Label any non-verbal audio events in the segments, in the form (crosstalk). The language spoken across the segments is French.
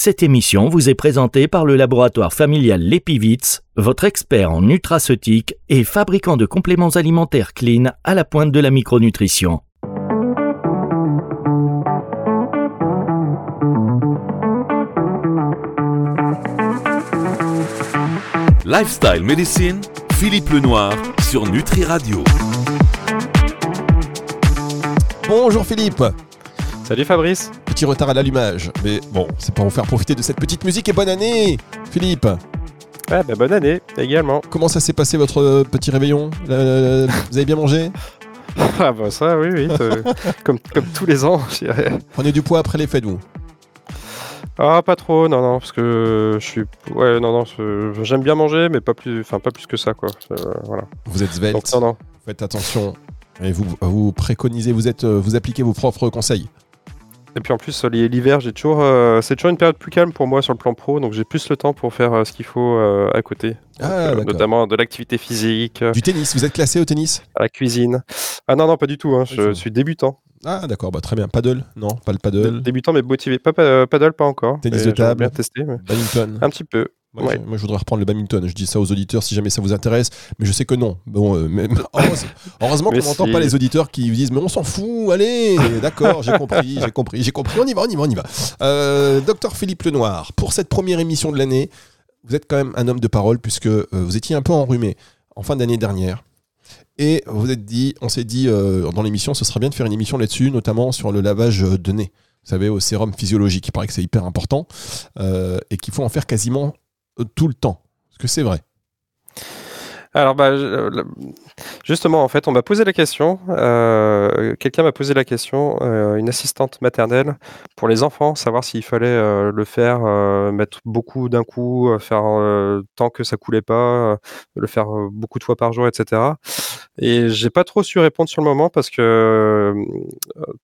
Cette émission vous est présentée par le laboratoire familial Lepivitz, votre expert en nutraceutique et fabricant de compléments alimentaires clean à la pointe de la micronutrition. Lifestyle Medicine, Philippe Lenoir sur Nutri Radio. Bonjour Philippe Salut Fabrice Petit retard à l'allumage, mais bon, c'est pour vous faire profiter de cette petite musique et bonne année Philippe Ouais, bah, bonne année également. Comment ça s'est passé votre euh, petit réveillon? Euh, Vous avez bien mangé? (laughs) Ah bah ça, oui, oui, (laughs) comme, comme tous les ans, je dirais. Prenez du poids après les fêtes, vous? Ah, pas trop, non, non, parce que je suis... Ouais, non, non, j'aime bien manger, mais pas plus, enfin, pas plus que ça, quoi. Euh, voilà. Vous êtes svelte, Donc non, non. faites attention. Et vous, vous préconisez, vous, êtes, vous appliquez vos propres conseils. Et puis en plus, euh, l'hiver, j'ai toujours... euh, c'est toujours une période plus calme pour moi sur le plan pro, donc j'ai plus le temps pour faire euh, ce qu'il faut euh, à côté. Ah, notamment de l'activité physique, Du tennis, vous êtes classé au tennis? à la cuisine. Ah non, non, pas du tout, hein, je suis débutant. Ah d'accord, bah, très bien. Paddle Non, pas le paddle. Débutant, mais motivé. Pas, paddle, pas encore. Tennis de table. bien mais... Badminton Un petit peu. Moi, Ouais. je, moi, je voudrais reprendre le badminton. Je dis ça aux auditeurs si jamais ça vous intéresse, mais je sais que non. Bon, euh, mais- (laughs) heureusement qu'on n'entend si. pas les auditeurs qui disent mais on s'en fout, allez, d'accord, j'ai compris, j'ai compris, j'ai compris, on y va, on y va, on y va. Euh, Docteur Philippe Lenoir, pour cette première émission de l'année, vous êtes quand même un homme de parole puisque euh, vous étiez un peu enrhumé en fin d'année dernière. Et vous êtes dit, on s'est dit dans l'émission, ce serait bien de faire une émission là-dessus, notamment sur le lavage de nez. Vous savez, au sérum physiologique. Il paraît que c'est hyper important et qu'il faut en faire quasiment tout le temps. Est-ce que c'est vrai Alors, bah, euh, justement, en fait, on m'a posé la question. euh, Quelqu'un m'a posé la question, euh, une assistante maternelle, pour les enfants, savoir s'il fallait le faire, mettre beaucoup d'un coup, faire tant que ça coulait pas, le faire beaucoup de fois par jour, etc. Et j'ai pas trop su répondre sur le moment parce que euh,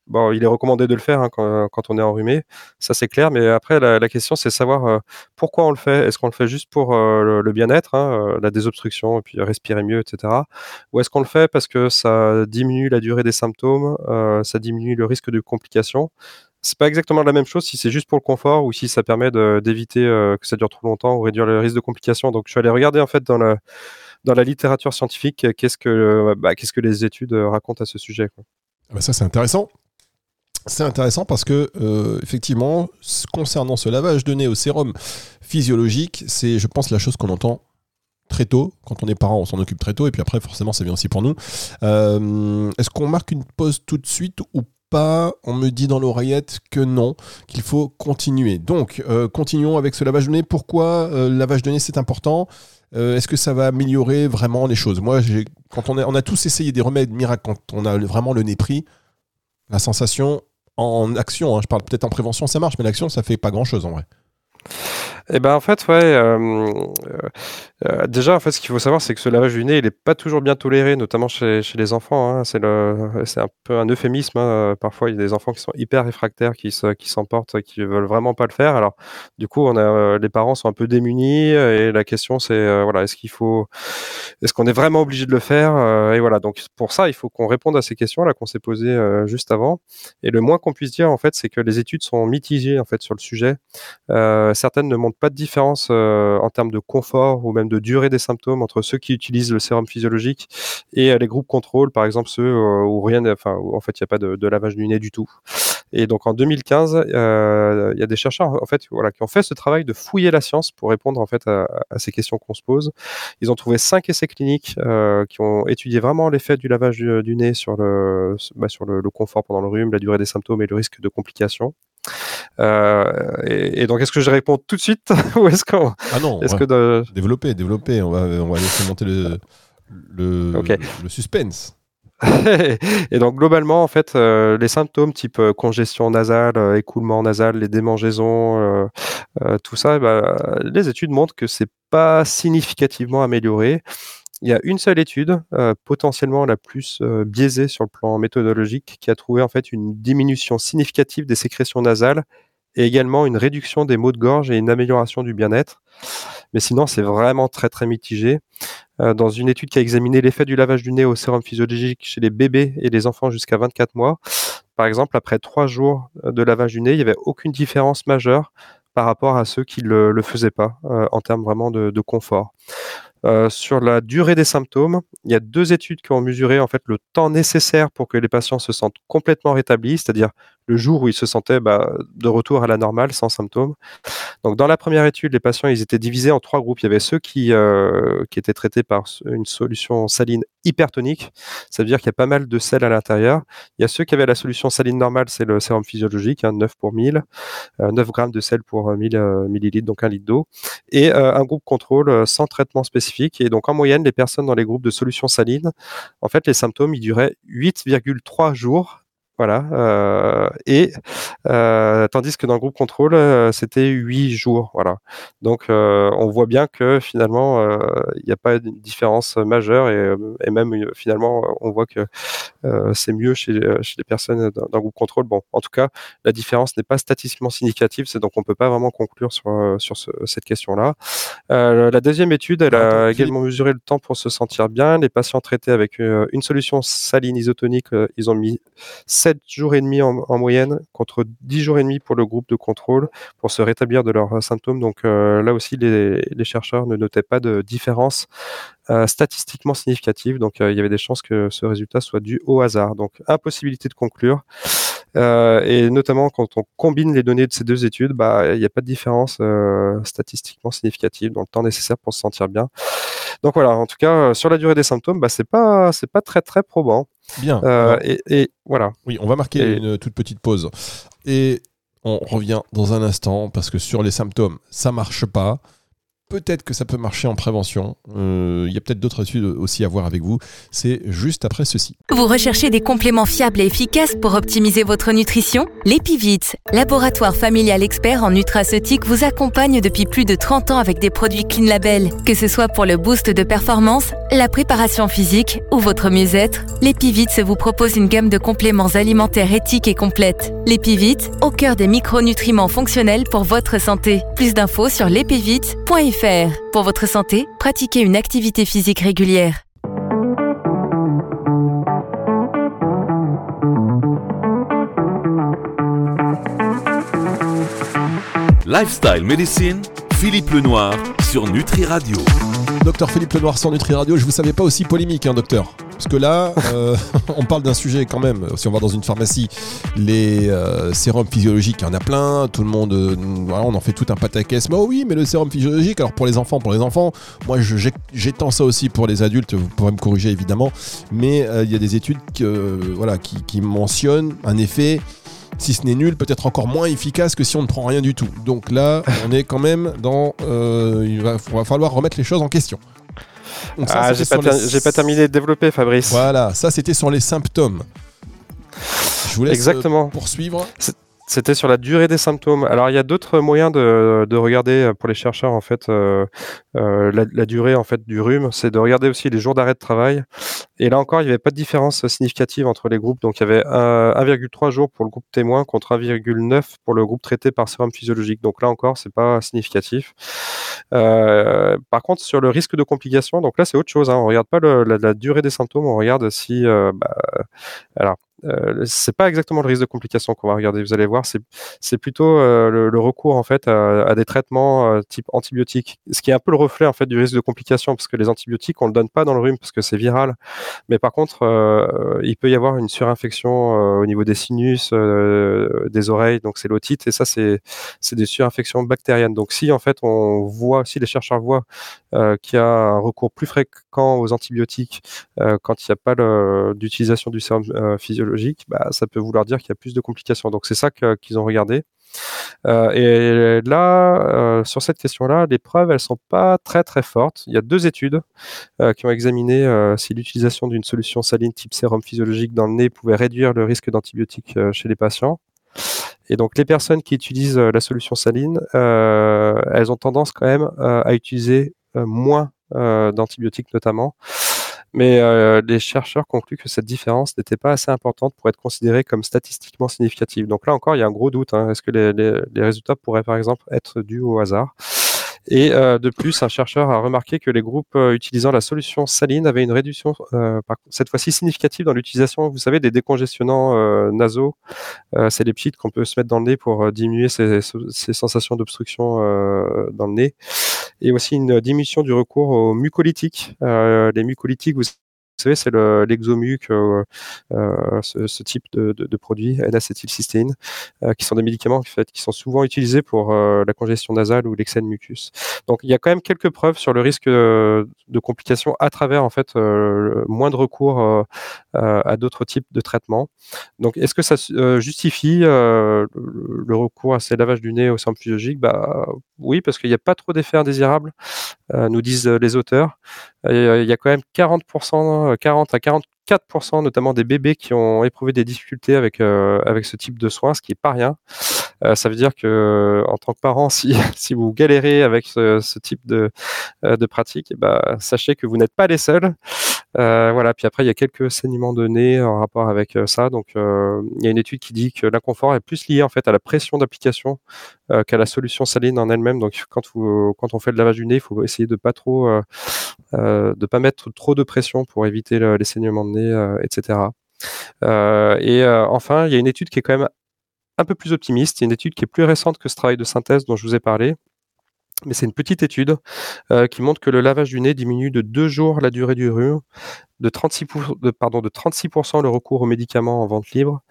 bon, il est recommandé de le faire hein, quand, on est enrhumé, ça c'est clair. Mais après, la, question c'est savoir euh, pourquoi on le fait? Est-ce qu'on le fait juste pour euh, le, le bien-être, hein, la désobstruction, et puis respirer mieux, etc. Ou est-ce qu'on le fait parce que ça diminue la durée des symptômes, ça diminue le risque de complications? C'est pas exactement la même chose si c'est juste pour le confort ou si ça permet d'éviter que ça dure trop longtemps ou réduire le risque de complications. Donc je suis allé regarder en fait dans la dans la littérature scientifique qu'est-ce que euh, bah, les études euh, racontent à ce sujet. Ah bah Ça, c'est intéressant. C'est intéressant parce que, euh, effectivement, concernant ce lavage de nez au sérum physiologique, c'est, je pense, la chose qu'on entend très tôt. Quand on est parent, on s'en occupe très tôt. Et puis après, forcément, c'est bien aussi pour nous. Est-ce qu'on marque une pause tout de suite ou On me dit dans l'oreillette que non, qu'il faut continuer. Donc, euh, continuons avec ce lavage de nez. Pourquoi euh, lavage de nez, c'est important? Euh, Est-ce que ça va améliorer vraiment les choses? Moi, quand on, est- on a tous essayé des remèdes miracles, quand on a vraiment le nez pris, la sensation en action, hein, je parle peut-être en prévention, ça marche, mais l'action, ça fait pas grand-chose en vrai. Eh ben en fait ouais. euh, euh, euh, déjà en fait ce qu'il faut savoir c'est que ce lavage du nez il est pas toujours bien toléré notamment chez, chez les enfants. hein. C'est un peu un euphémisme. hein. Parfois il y a des enfants qui sont hyper réfractaires qui se qui s'emportent qui veulent vraiment pas le faire. Alors du coup on a euh, les parents sont un peu démunis et la question c'est euh, voilà est-ce qu'il faut est-ce qu'on est vraiment obligé de le faire Euh, et voilà donc pour ça il faut qu'on réponde à ces questions là qu'on s'est posées euh, juste avant et le moins qu'on puisse dire en fait c'est que les études sont mitigées en fait sur le sujet euh, certaines ne montrent pas de différence euh, en termes de confort ou même de durée des symptômes entre ceux qui utilisent le sérum physiologique et euh, les groupes contrôle, par exemple ceux euh, où rien, enfin en fait il n'y a pas de, lavage du nez du tout. Et donc en 2015, euh, il y a des chercheurs en fait qui ont fait ce travail de fouiller la science pour répondre en fait à, ces questions qu'on se pose. Ils ont trouvé cinq essais cliniques qui ont étudié vraiment l'effet du lavage du, nez sur le bah, sur le confort pendant le rhume, la durée des symptômes et le risque de complications. Euh, et, et donc, est-ce que je réponds tout de suite (laughs) ou est-ce qu'on, Ah non, est-ce que de- développer, développer, on va, on va laisser monter le, le, suspense. (laughs) et donc globalement, en fait, euh, les symptômes type euh, congestion nasale, euh, écoulement nasal, les démangeaisons, tout ça, bah, les études montrent que c'est pas significativement amélioré. Il y a une seule étude, euh, potentiellement la plus euh, biaisée sur le plan méthodologique, qui a trouvé en fait une diminution significative des sécrétions nasales et également une réduction des maux de gorge et une amélioration du bien-être. Mais sinon, c'est vraiment très très mitigé. Euh, dans une étude qui a examiné l'effet du lavage du nez au sérum physiologique chez les bébés et les enfants jusqu'à 24 mois, par exemple, après trois jours de lavage du nez, il n'y avait aucune différence majeure par rapport à ceux qui ne le, faisaient pas en termes vraiment de, de confort. Euh, sur la durée des symptômes, il y a deux études qui ont mesuré en fait le temps nécessaire pour que les patients se sentent complètement rétablis, c'est-à-dire le jour où ils se sentaient bah, de retour à la normale sans symptômes. Donc dans la première étude, les patients étaient divisés en trois groupes. Il y avait ceux qui, euh, étaient traités par une solution saline hypertonique, ça veut dire qu'il y a pas mal de sel à l'intérieur. Il y a ceux qui avaient la solution saline normale, c'est le sérum physiologique, 9 hein, pour 1000, 9 euh, grammes de sel pour 1000 millilitres, donc un litre d'eau, et un groupe contrôle sans traitement spécifique et donc, en moyenne, les personnes dans les groupes de solutions salines, en fait, les symptômes, ils duraient 8,3 jours voilà. Euh, et euh, tandis que dans le groupe contrôle, euh, c'était huit jours. Voilà. Donc, on voit bien que finalement, il n'y a pas de différence majeure et, même finalement, on voit que c'est mieux chez, chez, les personnes dans, le groupe contrôle. Bon, en tout cas, la différence n'est pas statistiquement significative, c'est donc on peut pas vraiment conclure sur, sur cette question-là. la deuxième étude, elle a également mesuré le temps pour se sentir bien. Les patients traités avec une solution saline isotonique, ils ont mis 7 jours et demi en, moyenne contre 10 jours et demi pour le groupe de contrôle pour se rétablir de leurs symptômes. Donc euh, là aussi, les, chercheurs ne notaient pas de différence euh, statistiquement significative. Donc euh, il y avait des chances que ce résultat soit dû au hasard. Donc impossibilité de conclure. et notamment quand on combine les données de ces deux études, bah, il n'y a pas de différence statistiquement significative dans le temps nécessaire pour se sentir bien. Donc voilà, en tout cas, sur la durée des symptômes, bah, c'est pas pas très très probant. Bien. Euh, et, voilà. Oui, on va marquer une toute petite pause. Et on revient dans un instant parce que sur les symptômes, ça marche pas. Peut-être que ça peut marcher en prévention. Euh, il y a peut-être d'autres études aussi à voir avec vous. C'est juste après ceci. Vous recherchez des compléments fiables et efficaces pour optimiser votre nutrition? L'Epivit, laboratoire familial expert en nutraceutique, vous accompagne depuis plus de 30 ans avec des produits Clean Label. Que ce soit pour le boost de performance, la préparation physique ou votre mieux-être, l'Epivit vous propose une gamme de compléments alimentaires éthiques et complètes. L'Epivit, au cœur des micronutriments fonctionnels pour votre santé. Plus d'infos sur l'epivit.fr. Pour votre santé, pratiquez une activité physique régulière. Lifestyle Medicine, Philippe Lenoir sur Nutri Radio. Docteur Philippe Lenoir sur Nutri Radio, je vous savais pas aussi polémique, hein, docteur parce que là, euh, (laughs) on parle d'un sujet quand même. Si on va dans une pharmacie, les euh, sérums physiologiques, il y en a plein. Tout le monde, euh, on en fait tout un pataquès. Mais oh oui, mais le sérum physiologique, alors pour les enfants, pour les enfants, moi j'étends ça aussi pour les adultes. Vous pourrez me corriger évidemment. Mais il y a des études qui mentionnent un effet si ce n'est nul, peut-être encore moins efficace que si on ne prend rien du tout. Donc là, on est quand même dans. il va, falloir remettre les choses en question ah, j'ai pas, terminé de développer, Fabrice. Voilà, ça c'était sur les symptômes. Je vous laisse Exactement. poursuivre. C'était sur la durée des symptômes. Alors il y a d'autres moyens de, de, regarder euh, pour les chercheurs en fait euh, euh, la, durée en fait du rhume, c'est de regarder aussi les jours d'arrêt de travail. Et là encore, il n'y avait pas de différence significative entre les groupes. Donc il y avait 1,3 jours pour le groupe témoin contre 1,9 pour le groupe traité par sérum physiologique. Donc là encore, c'est pas significatif. par contre, sur le risque de complications, donc là c'est autre chose. Hein. On regarde pas la, durée des symptômes, on regarde si bah, alors c'est pas exactement le risque de complication qu'on va regarder. Vous allez voir, c'est plutôt euh, le, recours en fait à, des traitements euh, type antibiotiques, ce qui est un peu le reflet en fait du risque de complication, parce que les antibiotiques on le donne pas dans le rhume parce que c'est viral, mais par contre il peut y avoir une surinfection au niveau des sinus, des oreilles, donc c'est l'otite et ça c'est des surinfections bactériennes. Donc si en fait on voit, si les chercheurs voient qu'il y a un recours plus fréquent aux antibiotiques quand il n'y a pas d'utilisation du sérum bah, ça peut vouloir dire qu'il y a plus de complications. Donc c'est ça qu'ils ont regardé. Euh, et là, euh, sur cette question-là, les preuves, elles sont pas très très fortes. Il y a deux études euh, qui ont examiné si l'utilisation d'une solution saline type sérum physiologique dans le nez pouvait réduire le risque d'antibiotiques chez les patients. Et donc les personnes qui utilisent la solution saline, elles ont tendance quand même à utiliser moins d'antibiotiques notamment. Mais euh, les chercheurs concluent que cette différence n'était pas assez importante pour être considérée comme statistiquement significative. Donc là encore, il y a un gros doute. Hein. Est-ce que les, les, les, résultats pourraient par exemple être dus au hasard? Et de plus, un chercheur a remarqué que les groupes utilisant la solution saline avaient une réduction, cette fois-ci significative dans l'utilisation, vous savez, des décongestionnants nasaux. C'est les petites qu'on peut se mettre dans le nez pour diminuer ces sensations d'obstruction dans le nez. Et aussi une diminution du recours aux mucolytiques. les mucolytiques, vous savez, c'est l'exomuc, euh, euh, ce, type de, produit, N-acétylcystéine, euh, qui sont des médicaments qui sont souvent utilisés pour la congestion nasale ou l'excès de mucus. Donc, il y a quand même quelques preuves sur le risque de complications à travers en fait moins de recours à d'autres types de traitements. Donc, est-ce que ça justifie le recours à ces lavages du nez au centre physiologique Bah oui, parce qu'il n'y a pas trop d'effets indésirables, nous disent les auteurs. Il y a quand même 40% 40 à 44% notamment des bébés qui ont éprouvé des difficultés avec, euh, ce type de soins, ce qui est pas rien. Euh, ça veut dire que en tant que parent, (laughs) si, vous galérez avec ce, type de, euh, pratique, ben, sachez que vous n'êtes pas les seuls. Voilà. Puis après, il y a quelques saignements de nez en rapport avec ça. Donc, il y a une étude qui dit que l'inconfort est plus lié en fait à la pression d'application qu'à la solution saline en elle-même. Donc, quand, on fait le lavage du nez, il faut essayer de pas trop, de pas mettre trop de pression pour éviter les saignements de nez, etc. et enfin, il y a une étude qui est quand même un peu plus optimiste. C'est une étude qui est plus récente que ce travail de synthèse dont je vous ai parlé. Mais c'est une petite étude euh, qui montre que le lavage du nez diminue de deux jours la durée du rhume, de 36%, de, pardon, de 36% le recours aux médicaments en vente libre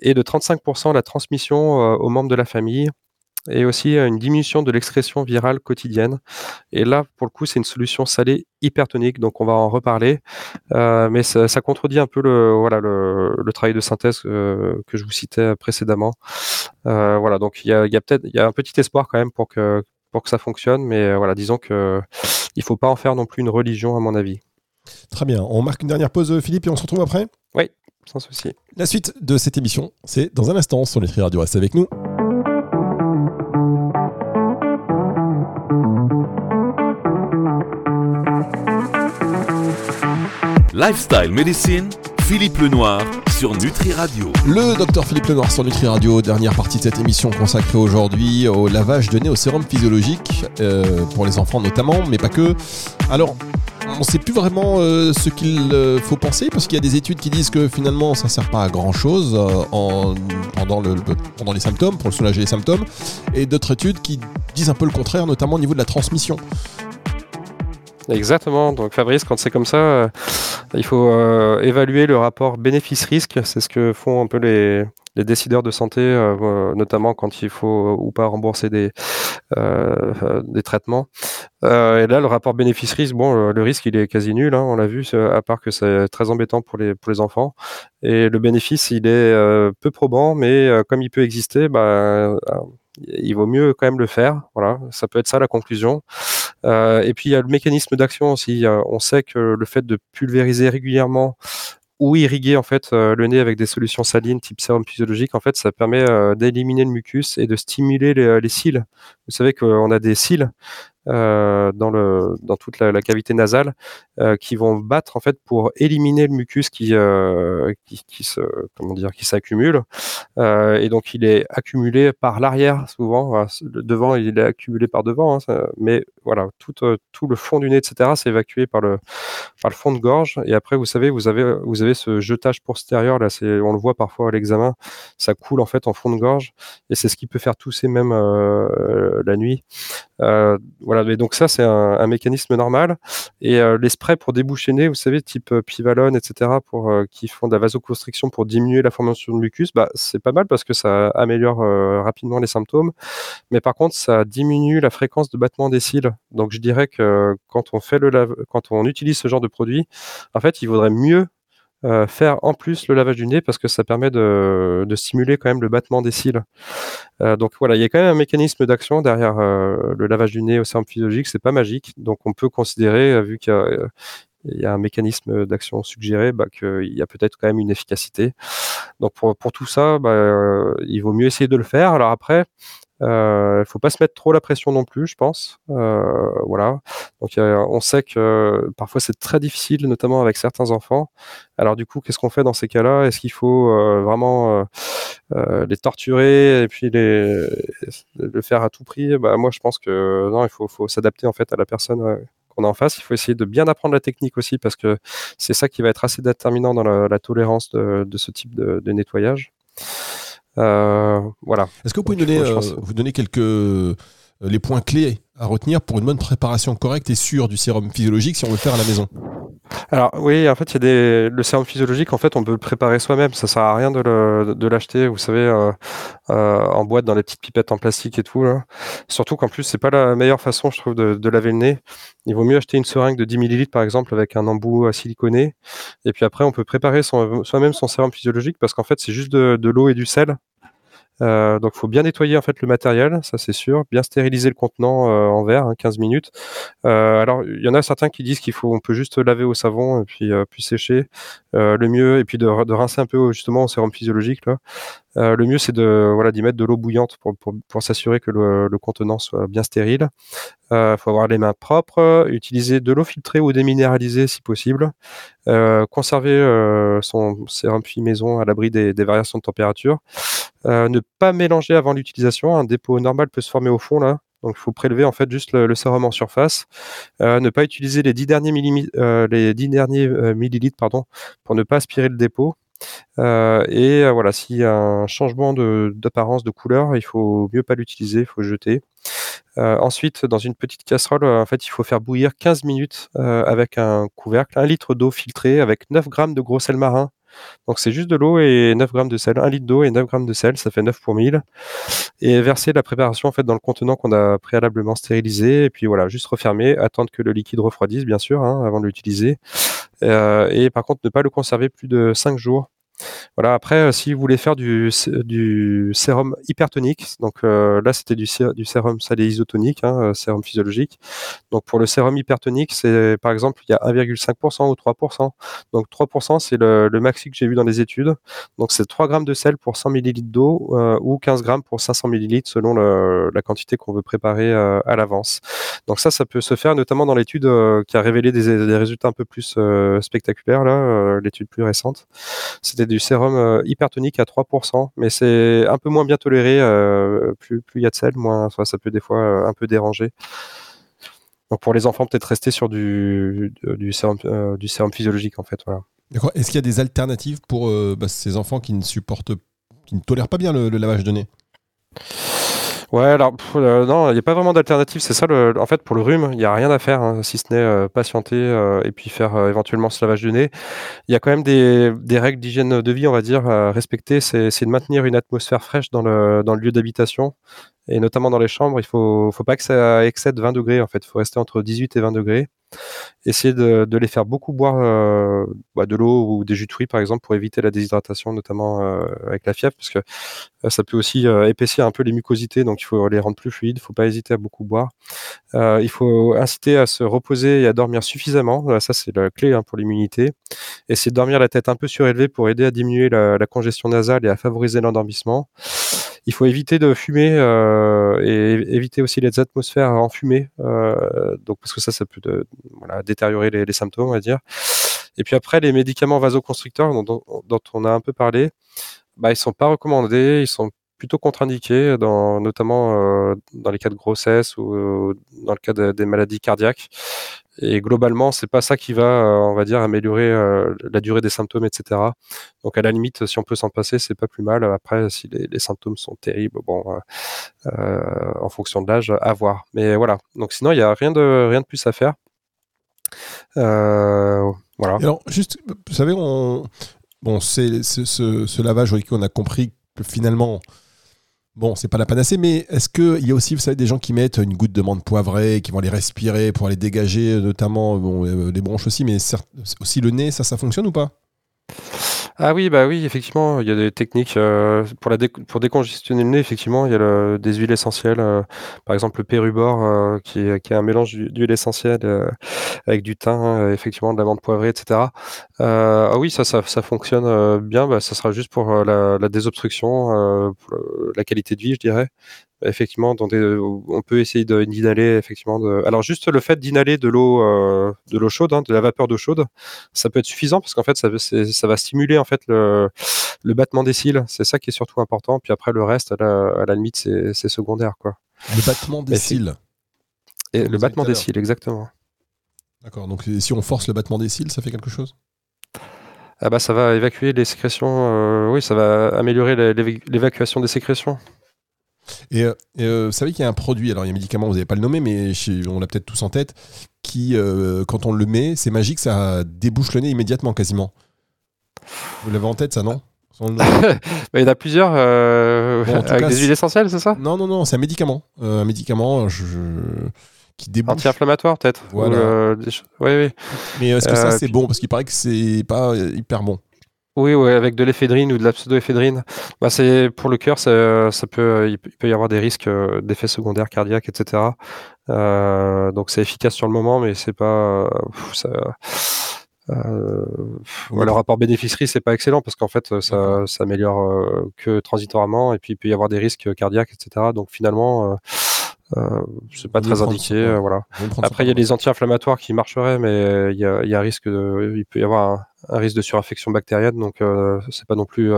et de 35% la transmission euh, aux membres de la famille et aussi une diminution de l'excrétion virale quotidienne. Et là, pour le coup, c'est une solution salée hypertonique, donc on va en reparler. Euh, mais ça, contredit un peu le, voilà, le, travail de synthèse euh, que je vous citais précédemment. Euh, voilà, donc il y a, peut-être y a un petit espoir quand même pour que pour que ça fonctionne, mais voilà, disons que il faut pas en faire non plus une religion à mon avis. Très bien. On marque une dernière pause, Philippe, et on se retrouve après? Oui, sans souci. La suite de cette émission, c'est dans un instant sur Nutri Radio. Reste avec nous. Lifestyle Medicine, Philippe Lenoir sur Nutri Radio. Le docteur Philippe Lenoir sur Nutri Radio, dernière partie de cette émission consacrée aujourd'hui au lavage de nez au sérum physiologique, euh, pour les enfants notamment, mais pas que. Alors, on ne sait plus vraiment euh, ce qu'il euh, faut penser parce qu'il y a des études qui disent que finalement ça ne sert pas à grand chose en, pendant, le, pendant les symptômes, pour soulager les symptômes, et d'autres études qui disent un peu le contraire, notamment au niveau de la transmission. Exactement. Donc Fabrice, quand c'est comme ça, euh, il faut euh, évaluer le rapport bénéfice-risque. C'est ce que font un peu les, décideurs de santé, euh, notamment quand il faut ou pas rembourser des, des traitements. et là, le rapport bénéfice-risque, bon, le risque, il est quasi nul, hein, on l'a vu, à part que c'est très embêtant pour les, pour les enfants. Et le bénéfice, il est peu probant, mais comme il peut exister, bah, il vaut mieux quand même le faire. Voilà, ça peut être ça la conclusion. Euh, et puis il y a le mécanisme d'action aussi. on sait que le fait de pulvériser régulièrement ou irriguer en fait euh, le nez avec des solutions salines type sérum physiologique, en fait, ça permet euh, d'éliminer le mucus et de stimuler les cils. Vous savez qu'on a des cils euh, dans, le, dans toute la, cavité nasale euh, qui vont battre en fait pour éliminer le mucus qui, euh, qui, se comment dire qui s'accumule. Et donc il est accumulé par l'arrière souvent. Devant il est accumulé par devant hein, mais voilà tout, tout le fond du nez etc c'est évacué par le par le fond de gorge. Et après vous savez vous avez vous avez ce jetage postérieur là c'est on le voit parfois à l'examen ça coule en fait en fond de gorge. Et c'est ce qui peut faire tousser même la nuit voilà voilà, donc ça c'est un, mécanisme normal. Et euh, les sprays pour déboucher nez, vous savez, type euh, Pivalone, etc., pour euh, qui font de la vasoconstriction pour diminuer la formation de mucus, bah c'est pas mal parce que ça améliore rapidement les symptômes. Mais par contre, ça diminue la fréquence de battement des cils. Donc je dirais que quand on fait le quand on utilise ce genre de produit, en fait, il vaudrait mieux euh, faire en plus le lavage du nez parce que ça permet de, stimuler quand même le battement des cils. Euh, donc voilà, il y a quand même un mécanisme d'action derrière euh, le lavage du nez au sérum physiologique, c'est pas magique, donc on peut considérer, vu qu'il il y a un mécanisme d'action suggéré, bah, qu'il y a peut-être quand même une efficacité. Donc pour, pour tout ça, bah, il vaut mieux essayer de le faire. Alors après, il euh, faut pas se mettre trop la pression non plus, je pense. Euh, voilà. Donc on sait que parfois c'est très difficile, notamment avec certains enfants. Alors du coup, qu'est-ce qu'on fait dans ces cas-là? Est-ce qu'il faut euh, vraiment les torturer et puis les, le faire à tout prix? Bah, moi je pense que non, il faut, faut s'adapter en fait à la personne qu'on a en face. Il faut essayer de bien apprendre la technique aussi parce que c'est ça qui va être assez déterminant dans la, tolérance de, de, ce type de, de nettoyage. Euh, voilà. Est-ce que vous pouvez donner, euh, vous donner quelques les points clés à retenir pour une bonne préparation correcte et sûre du sérum physiologique si on veut le faire à la maison alors oui, en fait, il y a des le sérum physiologique. En fait, on peut le préparer soi-même. Ça sert à rien de l'acheter. Vous savez, en boîte dans les petites pipettes en plastique et tout. Surtout qu'en plus, c'est pas la meilleure façon, je trouve, de, laver le nez. Il vaut mieux acheter une seringue de 10 ml par exemple avec un embout siliconé. Et puis après, on peut préparer soi-même son sérum physiologique parce qu'en fait, c'est juste de l'eau et du sel. Euh, donc, il faut bien nettoyer en fait le matériel, ça c'est sûr. Bien stériliser le contenant euh, en verre, 15 hein, minutes. Euh, alors, il y en a certains qui disent qu'il faut, on peut juste laver au savon et puis sécher. le mieux et puis de, rincer un peu justement au sérum physiologique. Euh, le mieux, c'est de voilà d'y mettre de l'eau bouillante pour, s'assurer que le, contenant soit bien stérile. Il euh, faut avoir les mains propres, utiliser de l'eau filtrée ou déminéralisée si possible, euh, conserver son sérum puis maison à l'abri des, variations de température, ne pas mélanger avant l'utilisation. Un dépôt normal peut se former au fond là. Donc, il faut prélever en fait juste le, sérum en surface. ne pas utiliser les 10 derniers, les 10 derniers millilitres pour ne pas aspirer le dépôt. Euh, et euh, voilà, s'il y a un changement d'apparence, de, couleur, il faut mieux pas l'utiliser, il faut jeter. Euh, ensuite, dans une petite casserole, en fait, il faut faire bouillir 15 minutes avec un couvercle, un litre d'eau filtrée avec 9 grammes de gros sel marin. Donc c'est juste de l'eau et 9 grammes de sel, 1 litre d'eau et 9 grammes de sel, ça fait 9 pour 1000. Et verser la préparation en fait dans le contenant qu'on a préalablement stérilisé et puis voilà, juste refermer, attendre que le liquide refroidisse bien sûr hein, avant de l'utiliser. Et par contre ne pas le conserver plus de 5 jours voilà, après, euh, si vous voulez faire du, sérum hypertonique, donc euh, là c'était du, sérum salé isotonique, hein, euh, sérum physiologique. Donc pour le sérum hypertonique, c'est par exemple, il y a 1,5% ou 3%. Donc 3%, c'est le, maxi que j'ai vu dans les études. Donc c'est 3 grammes de sel pour 100 ml d'eau ou 15 grammes pour 500 ml selon la quantité qu'on veut préparer à l'avance. Donc ça, ça peut se faire notamment dans l'étude qui a révélé des, résultats un peu plus spectaculaires, l'étude plus récente. Du sérum euh, hypertonique à 3%, mais c'est un peu moins bien toléré. Euh, plus il y a de sel, moins ça peut des fois euh, un peu déranger. Donc pour les enfants, peut-être rester sur du, du, sérum, du sérum physiologique en fait. Voilà. Est-ce qu'il y a des alternatives pour bah, ces enfants qui ne supportent, qui ne tolèrent pas bien le lavage de nez? Ouais, alors euh, non, il n'y a pas vraiment d'alternative. C'est ça, le, en fait, pour le rhume, il n'y a rien à faire, hein, si ce n'est euh, patienter euh, et puis faire éventuellement ce lavage du nez. Il y a quand même des, des règles d'hygiène de vie, on va dire, à respecter. C'est de maintenir une atmosphère fraîche dans le, dans le lieu d'habitation et notamment dans les chambres. Il faut, faut pas que ça excède 20 degrés, en fait. Il faut rester entre 18 et 20 degrés. Essayer de, les faire beaucoup boire euh, bah, de l'eau ou des jus de fruits, par exemple, pour éviter la déshydratation, notamment euh, avec la fièvre, parce que euh, ça peut aussi épaissir un peu les mucosités, donc il faut les rendre plus fluides. Il faut pas hésiter à beaucoup boire. il faut inciter à se reposer et à dormir suffisamment. Ça, c'est la clé hein, pour l'immunité. Essayer de dormir la tête un peu surélevée pour aider à diminuer la congestion nasale et à favoriser l'endormissement. Il faut éviter de fumer euh, et éviter aussi les atmosphères enfumées, euh, donc parce que ça, ça peut voilà, détériorer les, symptômes, on va dire. Et puis après, les médicaments vasoconstricteurs dont, dont, on a un peu parlé, bah, ils sont pas recommandés, ils sont plutôt contre-indiqués, dans, notamment euh, dans les cas de grossesse ou dans le cas de, des maladies cardiaques. Et globalement, c'est pas ça qui va, euh, on va dire, améliorer euh, la durée des symptômes, etc. Donc à la limite, si on peut s'en passer, c'est pas plus mal. Après, si les, symptômes sont terribles, bon, en fonction de l'âge, à voir. Mais voilà. Donc sinon, il y a rien de rien de plus à faire. voilà. alors, juste, vous savez, on, bon, c'est ce, ce, ce lavage, on a compris que finalement, Bon, c'est pas la panacée, mais est-ce qu'il y a aussi, vous savez, des gens qui mettent une goutte de menthe poivrée, qui vont les respirer pour les dégager, notamment bon, euh, les bronches aussi, mais aussi le nez, ça, ça fonctionne ou pas? Ah oui, bah oui, effectivement, il y a des techniques euh, pour, la pour décongestionner le nez. Effectivement, il y a des huiles essentielles, euh, par exemple le pérubor, euh, qui, qui est un mélange d'huile essentielle avec du thym, effectivement, de l'amande poivrée, etc. ah oui, ça, ça, ça fonctionne bien. Bah, ça sera juste pour la, la désobstruction, la qualité de vie, je dirais effectivement, dans on peut essayer d'inhaler effectivement. De, alors juste le fait d'inhaler de l'eau, euh, de l'eau chaude, hein, de la vapeur d'eau chaude, ça peut être suffisant parce qu'en fait, ça, ça va stimuler en fait le, le battement des cils. C'est ça qui est surtout important. Puis après, le reste, à la, limite, c'est secondaire, quoi. Le battement des cils. Et le battement des cils, exactement. D'accord. Donc si on force le battement des cils, ça fait quelque chose? Ah bah ça va évacuer les sécrétions. Euh, oui, ça va améliorer l'évacuation des sécrétions. Et, euh, euh, vous savez qu'il y a un produit, alors il y a un médicament, vous n'avez pas le nommé, mais on l'a peut-être tous en tête, qui, euh, quand on le met, c'est magique, ça débouche le nez immédiatement quasiment. Vous l'avez en tête, ça, non? (laughs) Il y en a plusieurs avec des huiles essentielles, c'est ça? Non, non, non, c'est un médicament. un médicament qui débouche. Anti-inflammatoire, peut-être voilà. oui, oui. Mais est-ce que ça, c'est bon? Parce qu'il paraît que c'est pas hyper bon. Oui, oui, avec de l'éphédrine ou de la pseudoéphédrine. Bah, c'est pour le cœur, ça, ça peut, il peut y avoir des risques euh, d'effets secondaires cardiaques, etc. Euh, donc c'est efficace sur le moment, mais c'est pas. Ça, euh, le rapport bénéfice-risque c'est pas excellent parce qu'en fait ça, ça améliore euh, que transitoirement et puis il peut y avoir des risques cardiaques, etc. Donc finalement euh, c'est pas très indiqué, euh, voilà. Après, il y a des anti-inflammatoires qui marcheraient, mais il y a, y a risque de, il peut y avoir un, risque de surinfection bactérienne, donc euh, c'est pas non plus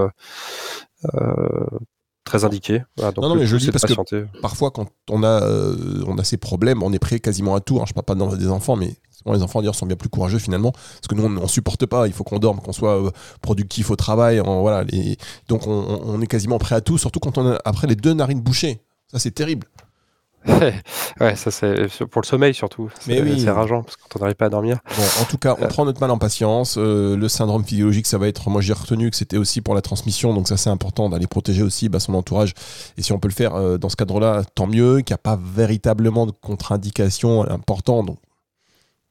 très indiqué. donc non, non, mais je le dis parce que parfois, quand on a, on a ces problèmes, on est prêt quasiment à tout. Hein. Je parle pas dans des enfants, mais les enfants d'ailleurs sont bien plus courageux finalement, parce que nous on, supporte pas. Il faut qu'on dorme, qu'on soit productif au travail. voilà, les... donc on, on, est quasiment prêt à tout, surtout quand on a après les deux narines bouchées. Ça c'est terrible. (laughs) ouais, ça c'est pour le sommeil surtout. Mais oui. C'est rageant parce qu'on n'arrive pas à dormir. Bon, en tout cas, on euh. prend notre mal en patience. Euh, le syndrome physiologique, ça va être. Moi, j'ai retenu que c'était aussi pour la transmission, donc ça c'est important d'aller protéger aussi bah, son entourage. Et si on peut le faire euh, dans ce cadre-là, tant mieux. Qu'il n'y a pas véritablement de contre-indication important. Donc,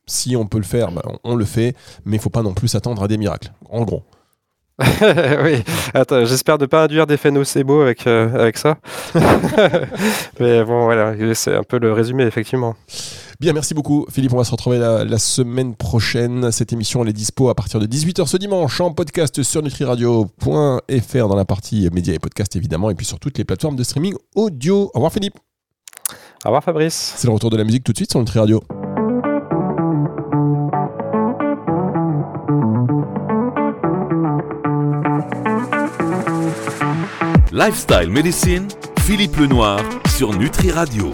si on peut le faire, bah, on, le fait. Mais il faut pas non plus s'attendre à des miracles. En gros. (laughs) oui, attends, j'espère ne pas induire d'effet nocebo avec, euh, avec ça. (laughs) Mais bon, voilà, c'est un peu le résumé, effectivement. Bien, merci beaucoup Philippe. On va se retrouver la, semaine prochaine. Cette émission, elle est dispo à partir de 18h ce dimanche en podcast sur nutriradio.fr dans la partie médias et podcast évidemment, et puis sur toutes les plateformes de streaming audio. Au revoir Philippe. Au revoir Fabrice. C'est le retour de la musique tout de suite sur Nutri Radio. Lifestyle Medicine, Philippe Lenoir sur Nutri Radio.